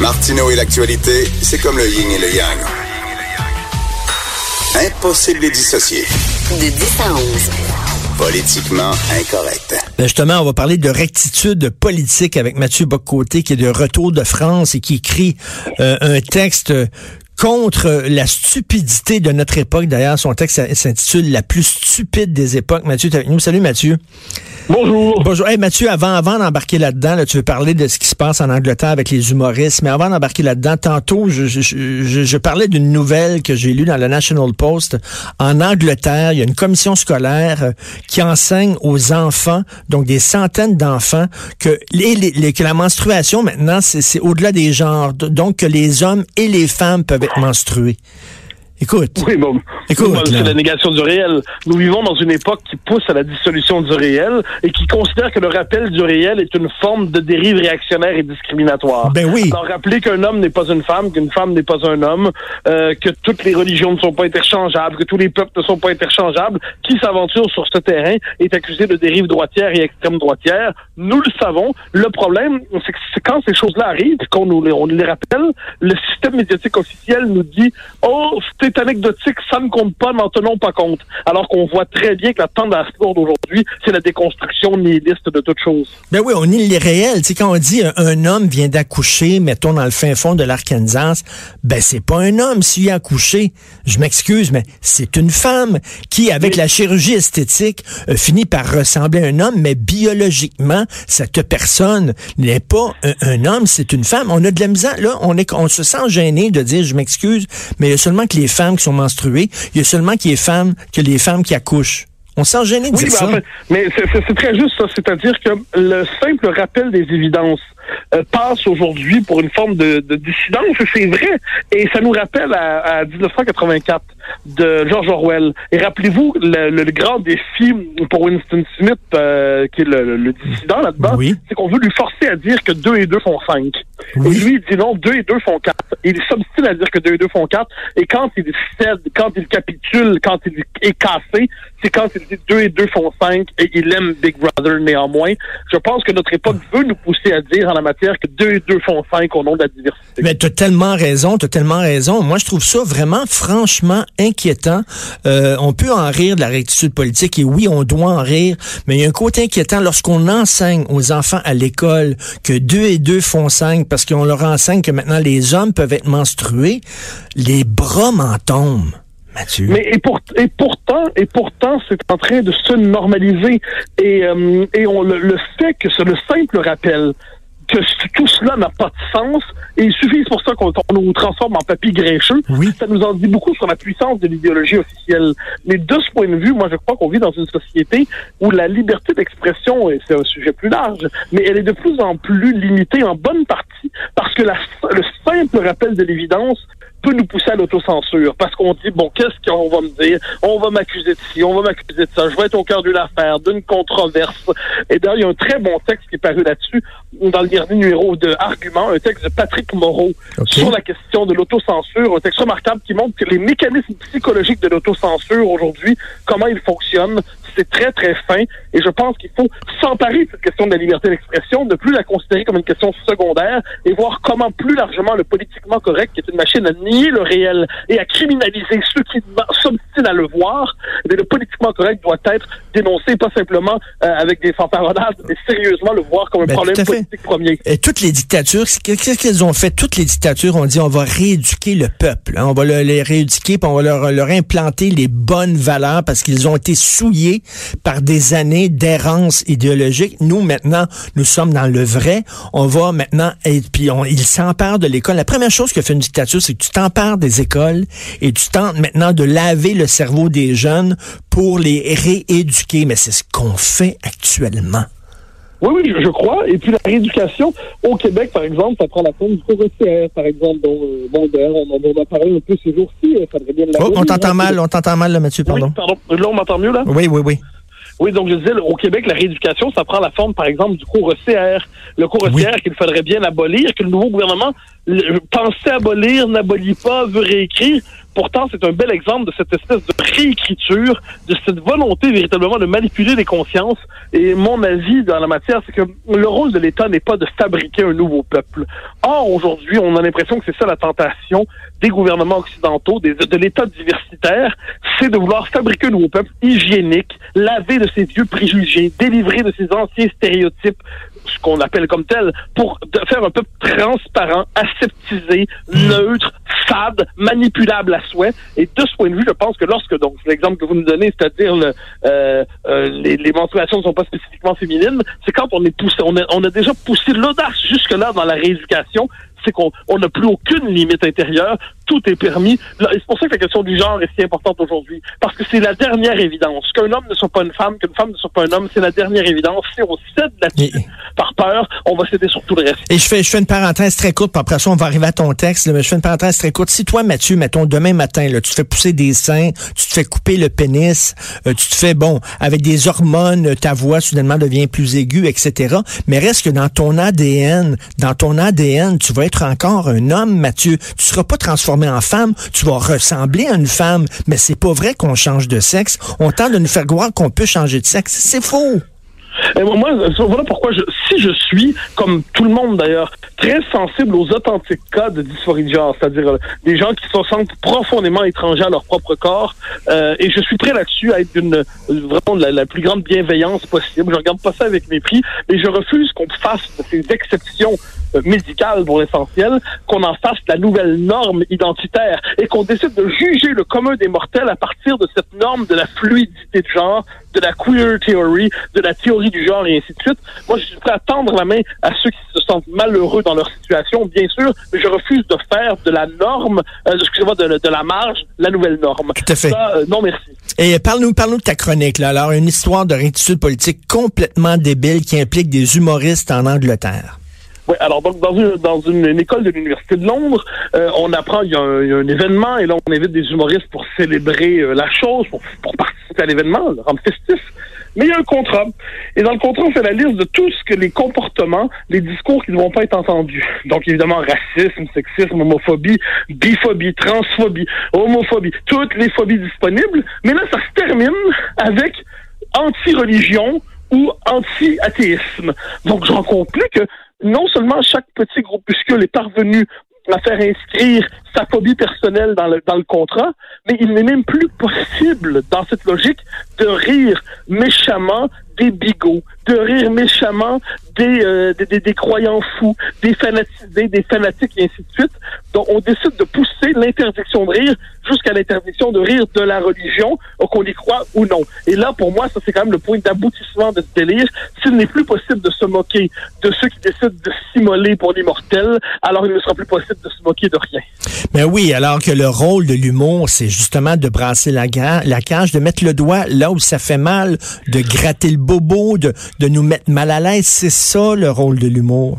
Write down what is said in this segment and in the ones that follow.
Martineau et l'actualité, c'est comme le yin et le yang. Impossible de les dissocier. De 10 à 11. Politiquement incorrect. Ben justement, on va parler de rectitude politique avec Mathieu Boccoté qui est de retour de France et qui écrit euh, un texte contre la stupidité de notre époque. D'ailleurs, son texte s'intitule La plus stupide des époques. Mathieu, avec nous. Salut Mathieu. Bonjour. Bonjour. Hey, Mathieu, avant, avant d'embarquer là-dedans, là, tu veux parler de ce qui se passe en Angleterre avec les humoristes, mais avant d'embarquer là-dedans, tantôt, je, je, je, je parlais d'une nouvelle que j'ai lue dans le National Post. En Angleterre, il y a une commission scolaire euh, qui enseigne aux enfants, donc des centaines d'enfants, que, les, les, que la menstruation, maintenant, c'est au-delà des genres, donc que les hommes et les femmes peuvent être menstrués. Écoute. Oui, bon. Écoute. C'est la négation du réel. Nous vivons dans une époque qui pousse à la dissolution du réel et qui considère que le rappel du réel est une forme de dérive réactionnaire et discriminatoire. Ben oui. Alors, rappeler qu'un homme n'est pas une femme, qu'une femme n'est pas un homme, euh, que toutes les religions ne sont pas interchangeables, que tous les peuples ne sont pas interchangeables, qui s'aventure sur ce terrain est accusé de dérive droitière et extrême droitière. Nous le savons. Le problème, c'est que quand ces choses-là arrivent, qu'on nous les, on les rappelle, le système médiatique officiel nous dit, oh, c'est anecdotique, ça ne compte pas, n'en tenons pas compte. Alors qu'on voit très bien que la tendance lourde aujourd'hui, c'est la déconstruction nihiliste de toute chose. Ben oui, on nie les réels. Tu sais, quand on dit un, un homme vient d'accoucher, mettons dans le fin fond de l'Arkansas, ben c'est pas un homme s'il a accouché. Je m'excuse, mais c'est une femme qui, avec la chirurgie esthétique, euh, finit par ressembler à un homme, mais biologiquement, cette personne n'est pas un, un homme, c'est une femme. On a de la misère, là, on, est, on se sent gêné de dire je m'excuse, mais il y a seulement que les femmes qui sont menstruées, il y a seulement qui est femmes que les femmes qui accouchent. On sent gêné de Oui, dire ben, ça. en fait, mais c'est très juste ça. C'est-à-dire que le simple rappel des évidences euh, passe aujourd'hui pour une forme de, de dissidence, c'est vrai. Et ça nous rappelle à, à 1984 de George Orwell. Et rappelez-vous, le, le- le grand défi pour Winston Smith, euh, qui est le, le- le dissident là-dedans, Oui. c'est qu'on veut lui forcer à dire que 2 et 2 font 5. Oui. Et lui, il dit non, 2 et 2 font 4. Et il s'obstine à dire que 2 et 2 font 4. Et quand il cède, quand il capitule, quand il est cassé, c'est quand il dit 2 et 2 font 5 et il aime Big Brother néanmoins. Je pense que notre époque veut nous pousser à dire en la matière que 2 et 2 font 5 au nom de la diversité. Mais t'as tellement raison, t'as tellement raison. Moi, je trouve ça vraiment, franchement inquiétant. Euh, on peut en rire de la rectitude politique et oui, on doit en rire, mais il y a un côté inquiétant lorsqu'on enseigne aux enfants à l'école que deux et deux font cinq parce qu'on leur enseigne que maintenant les hommes peuvent être menstrués. Les bras m'en tombent. Mathieu. Mais et, pour, et pourtant, et pourtant, c'est en train de se normaliser. Et, euh, et on le, le fait que c'est le simple rappel que tout cela n'a pas de sens, et il suffit, pour ça qu'on on nous transforme en papy grincheux, Oui. ça nous en dit beaucoup sur la puissance de l'idéologie officielle. Mais de ce point de vue, moi, je crois qu'on vit dans une société où la liberté d'expression, et c'est un sujet plus large, mais elle est de plus en plus limitée en bonne partie parce que la, le simple rappel de l'évidence peut nous pousser à l'autocensure parce qu'on dit bon qu'est-ce qu'on va me dire? On va m'accuser de ci on va m'accuser de ça. Je vais être au cœur d'une affaire d'une controverse. Et d'ailleurs il y a un très bon texte qui est paru là-dessus dans le dernier numéro de Argument un texte de Patrick Moreau sur la question de l'autocensure un texte remarquable qui montre que les mécanismes psychologiques de l'autocensure aujourd'hui comment ils fonctionnent c'est très très fin. Et je pense qu'il faut s'emparer de cette question de la liberté d'expression ne plus la considérer comme une question secondaire et voir comment plus largement le politiquement correct qui est une machine à nier le réel et à criminaliser ceux qui s'obstinent à le voir, mais le politiquement correct doit être dénoncé pas simplement euh, avec des fanfaronnades, mais sérieusement le voir comme un Ben, problème politique premier. Et toutes les dictatures, qu'est-ce qu'elles ont fait? Toutes les dictatures ont dit on va rééduquer le peuple. hein. On va le- les rééduquer, puis on va leur, leur implanter les bonnes valeurs parce qu'ils ont été souillés par des années d'errance idéologique. Nous, maintenant, nous sommes dans le vrai. On va maintenant, et puis on, ils s'emparent de l'école. La première chose que fait une dictature, c'est que tu t'empares des écoles et tu tentes maintenant de laver le cerveau des jeunes pour les rééduquer. Mais c'est ce qu'on fait actuellement. Oui, oui, je, crois. Et puis la rééducation au Québec, par exemple, ça prend la forme du cours par exemple, dont euh, bon, on, on, a parlé un peu ces jours-ci. bien oh, on t'entend mal, on t'entend mal, là, Mathieu, pardon. Oui, pardon. Là, on m'entend mieux, là? Oui, oui, oui. Oui, donc je disais, au Québec, la rééducation, ça prend la forme, par exemple, du cours CR. Le cours CR qu'il faudrait bien abolir, que le nouveau gouvernement pensait abolir, n'abolit pas, veut réécrire. Pourtant, c'est un bel exemple de cette espèce de réécriture, de cette volonté véritablement de manipuler les consciences. Et mon avis dans la matière, c'est que le rôle de l'État n'est pas de fabriquer un nouveau peuple. Or, aujourd'hui, on a l'impression que c'est ça la tentation des gouvernements occidentaux, des, de l'État diversitaire, c'est de vouloir fabriquer un nouveau peuple hygiénique, laver de ses vieux préjugés, délivrer de ses anciens stéréotypes, ce qu'on appelle comme tel, pour faire un peuple transparent, aseptisé, neutre, fade, manipulable à souhait. Et de ce point de vue, je pense que lorsque, donc, l'exemple que vous nous donnez, c'est-à-dire euh, euh, les, les, menstruations ne sont pas spécifiquement féminines, c'est quand on est poussé, on a, on a déjà poussé l'audace jusque-là dans la rééducation, c'est qu'on n'a plus aucune limite intérieure, tout est permis. C'est pour ça que la question du genre est si importante aujourd'hui, parce que c'est la dernière évidence. Qu'un homme ne soit pas une femme, qu'une femme ne soit pas un homme, c'est la dernière évidence. Si on cède là-dessus par peur, on va céder sur tout le reste. Et je fais, je fais une parenthèse très courte, puis après ça, on va arriver à ton texte, mais je fais une parenthèse très courte. Si toi, Mathieu, mettons, demain matin, là, tu te fais pousser des seins, tu te fais couper le pénis, euh, tu te fais, bon, avec des hormones, ta voix soudainement devient plus aiguë, etc. Mais reste que dans ton ADN, dans ton ADN, tu vas être encore un homme, Mathieu. Tu seras pas transformé en femme, tu vas ressembler à une femme, mais c'est pas vrai qu'on change de sexe. On tente de nous faire croire qu'on peut changer de sexe. C'est faux. Et moi, voilà pourquoi, si je suis, comme tout le monde d'ailleurs, très sensible aux authentiques cas de dysphorie de genre, c'est-à-dire euh, des gens qui se sentent profondément étrangers à leur propre corps, euh, et je suis prêt là-dessus à être d'une vraiment la, la, plus grande bienveillance possible. Je regarde pas ça avec mépris, mais je refuse qu'on fasse de ces exceptions euh, médicales pour l'essentiel, qu'on en fasse la nouvelle norme identitaire et qu'on décide de juger le commun des mortels à partir de cette norme de la fluidité de genre, de la queer theory, de la théorie du genre et ainsi de suite. Moi, je suis prêt à tendre la main à ceux qui se sentent malheureux dans leur situation, bien sûr, mais je refuse de faire de la norme, euh, excusez-moi, de, de, la marge, la nouvelle norme. Tout à fait. Euh, non, merci. Et parle-nous, parle-nous de ta chronique, là. Alors, une histoire de rétitude politique complètement débile qui implique des humoristes en Angleterre. Alors donc dans une, dans une, école de l'Université de Londres, euh, on apprend, il y, a un, événement, et là on invite des humoristes pour célébrer euh, la chose, pour, pour participer à l'événement, le rendre festif. Mais il y a un contrat. Et dans le contrat, on fait la liste de tout ce que les comportements, les discours qui ne vont pas être entendus. Donc évidemment, racisme, sexisme, homophobie, biphobie, transphobie, homophobie, toutes les phobies disponibles. Mais là, ça se termine avec anti-religion ou anti-athéisme. Donc je rencontre plus que non seulement chaque petit groupuscule est parvenu à faire inscrire sa phobie personnelle dans le, dans le contrat, mais il n'est même plus possible, dans cette logique, de rire méchamment des bigots, de rire méchamment des, euh, des, des, croyants fous, des fanatisés, des fanatiques et ainsi de suite. Donc, on décide de pousser l'interdiction de rire jusqu'à l'interdiction de rire de la religion, qu'on y croit ou non. Et là, pour moi, ça c'est quand même le point d'aboutissement de ce délire. S'il n'est plus possible de se moquer de ceux qui décident de s'immoler pour l'immortel, alors il ne sera plus possible de se moquer de rien. Mais oui, alors que le rôle de l'humour, c'est justement de brasser la, la cage, de mettre le doigt là où ça fait mal, de gratter le bobo, de, de nous mettre mal à l'aise. C'est ça le rôle de l'humour.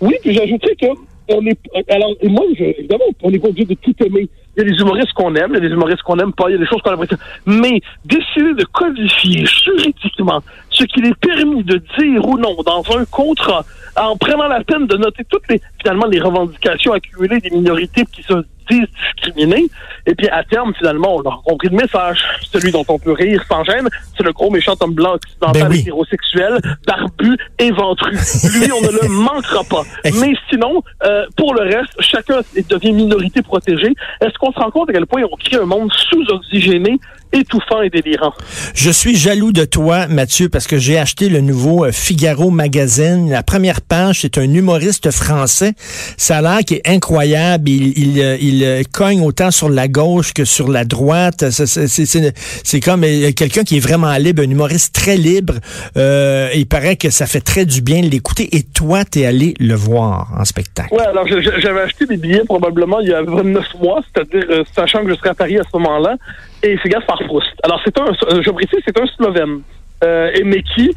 Oui, puis j'ajouterais que on est. Alors, moi, évidemment, on pas obligé de tout aimer. Il y a des humoristes qu'on aime, il y a des humoristes qu'on n'aime pas, il y a des choses qu'on apprécie. Mais décider de codifier juridiquement ce qu'il est permis de dire ou non dans un contrat, en prenant la peine de noter toutes les, finalement, les revendications accumulées des minorités qui se discriminés. Et puis, à terme, finalement, on a compris le message. Celui dont on peut rire sans gêne, c'est le gros méchant homme blanc occidental ben hétérosexuel, barbu et ventru. Lui, on ne le manquera pas. Mais sinon, euh, pour le reste, chacun devient minorité protégée. Est-ce qu'on se rend compte à quel point on crée un monde sous-oxygéné étouffant et délirant. Je suis jaloux de toi, Mathieu, parce que j'ai acheté le nouveau euh, Figaro Magazine. La première page, c'est un humoriste français. Ça a l'air qui est incroyable. Il, il, euh, il, euh, cogne autant sur la gauche que sur la droite. C'est comme quelqu'un qui est vraiment libre, un humoriste très libre. Euh, il paraît que ça fait très du bien de l'écouter. Et toi, t'es allé le voir en spectacle. Oui, alors j'avais acheté des billets probablement il y a 29 mois, c'est-à-dire sachant que je serais à Paris à ce moment-là et c'est Gaspard Proust. Alors, c'est un, je précise, c'est un Slovène. euh, et mais qui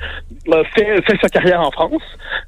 euh, fait, fait sa carrière en France.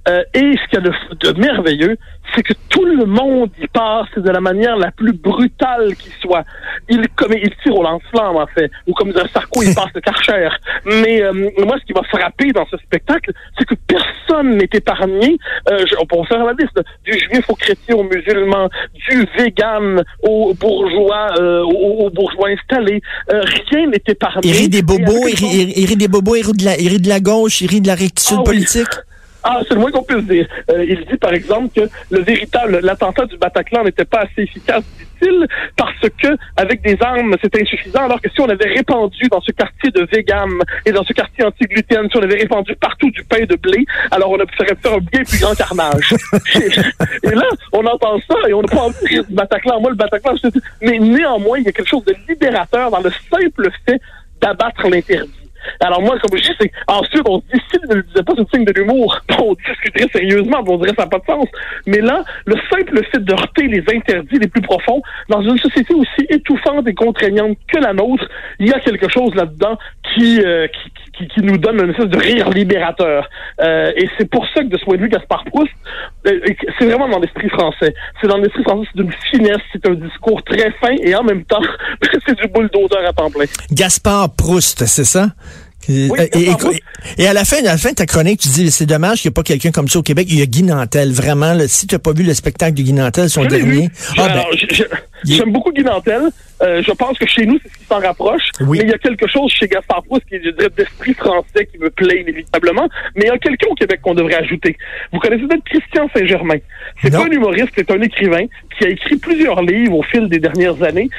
Euh, et ce qu'il y a de merveilleux, c'est que tout le monde y passe de la manière la plus brutale qui soit. Il, comme, il tire au lance-flamme, en fait, ou comme un Sarko, il passe le karcher. Mais euh, moi, ce qui m'a frappé dans ce spectacle, c'est que personne n'est épargné. Euh, je, on peut faire la liste du juif au chrétien au musulman, du vegan au bourgeois, euh, au, au bourgeois installé. Euh, rien n'est épargné. Il rit des bobos, il rit, il rit des bobos, il rit de la, il rit de la gauche, il rit de la rectitude Ah oui. Ah, c'est le moins qu'on puisse dire. Euh, il dit, par exemple, que le véritable, l'attentat du Bataclan n'était pas assez efficace, dit-il, parce que, avec des armes, c'était insuffisant, alors que si on avait répandu dans ce quartier de vegan et dans ce quartier anti-gluten, si on avait répandu partout du pain de blé, alors on aurait pu faire un bien plus grand carnage. et là, on entend ça et on n'a pas envie de du Bataclan. Moi, le Bataclan, mais néanmoins, il y a quelque chose de libérateur dans le simple fait d'abattre l'interdit. Alors moi, comme je dis, c'est ensuite on dit s'il ne le disait pas, c'est signe de l'humour. On discuterait sérieusement, on dirait ça n'a pas de sens. Mais là, le simple fait de heurter les interdits les plus profonds dans une société aussi étouffante et contraignante que la nôtre, il y a quelque chose là-dedans qui, euh, qui, qui, qui nous donne une espèce de rire libérateur. Euh, et c'est pour ça que de ce point de vue, Gaspard Proust, euh, c'est vraiment dans l'esprit français. C'est dans l'esprit français, c'est d'une finesse, c'est un discours très fin et en même temps, c'est du bulldozer à temps plein. Gaspard Proust, c'est ça? Et, Oui, et- Proust. et à la fin, à la fin de ta chronique, tu dis c'est dommage qu'il n'y ait pas quelqu'un comme ça au Québec. Il y a Guy Nantel, vraiment. Là, si tu n'as pas vu le spectacle de Guy Nantel, son dernier. Ah, ben, je- J'aime beaucoup Guy Nantel. Euh, je pense que chez nous, c'est ce qui s'en rapproche. Oui. Mais il y a quelque chose chez Gaspard Proust qui est, je dirais, d'esprit français qui me plaît inévitablement. Mais il y a quelqu'un au Québec qu'on devrait ajouter. Vous connaissez peut-être Christian Saint-Germain. C'est pas un humoriste, c'est un écrivain qui a écrit plusieurs livres au fil des dernières années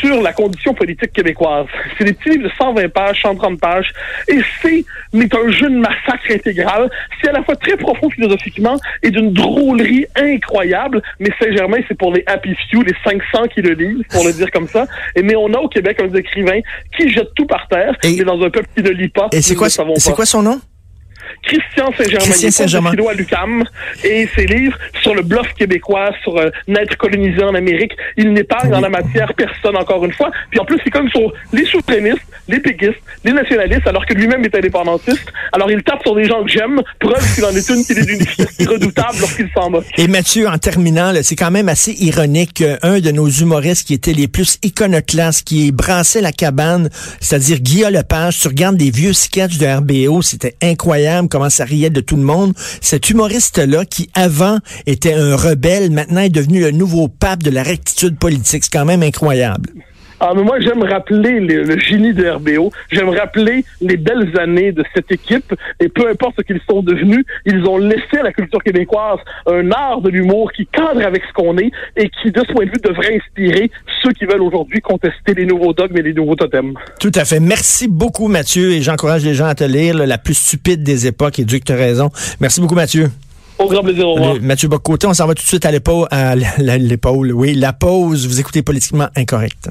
sur la condition politique québécoise. C'est des petits livres de 120 pages, 130 pages. Et c'est, mais un jeu de massacre intégral. C'est à la fois très profond philosophiquement et d'une drôlerie incroyable. Mais Saint-Germain, c'est pour les happy few, les 500 qui le lisent, pour le dire comme ça. Et, mais on a au Québec un écrivain qui jette tout par terre, Et- mais dans un peuple qui ne lit pas. et c'est quoi, quoi son nom? Christian Saint-Germain. Il philo à l'UQAM et ses livres sur le bluff québécois, sur euh, n'être colonisé en Amérique, il n'épargne en la matière personne encore une fois. Puis en plus, c'est comme sur les souverainistes, les péquistes, les nationalistes, alors que lui-même est indépendantiste. Alors il tape sur des gens que j'aime, preuve qu'il en est une qui est d'une redoutable lorsqu'il s'en moque. Et Mathieu, en terminant, c'est quand même assez ironique qu'un de nos humoristes qui était les plus iconoclastes, qui brassait la cabane, c'est-à-dire Guillaume Lepage, tu regardes des vieux sketchs de RBO, c'était incroyable comment ça riait de tout le monde. Cet humoriste-là, qui avant était un rebelle, maintenant est devenu le nouveau pape de la rectitude politique. C'est quand même incroyable. Ah, mais moi, j'aime rappeler le, le génie de RBO. J'aime rappeler les belles années de cette équipe. Et peu importe ce qu'ils sont devenus, ils ont laissé à la culture québécoise un art de l'humour qui cadre avec ce qu'on est et qui, de ce point de vue, devrait inspirer ceux qui veulent aujourd'hui contester les nouveaux dogmes et les nouveaux totems. Tout à fait. Merci beaucoup, Mathieu, et j'encourage les gens à te lire, là, La plus stupide des époques, et Dieu que tu as raison. Merci beaucoup, Mathieu. Au grand plaisir, au revoir. Mathieu Bocoté, on s'en va tout de suite à l'épaule, à l'épaule, oui, la pause. Vous écoutez Politiquement Incorrect.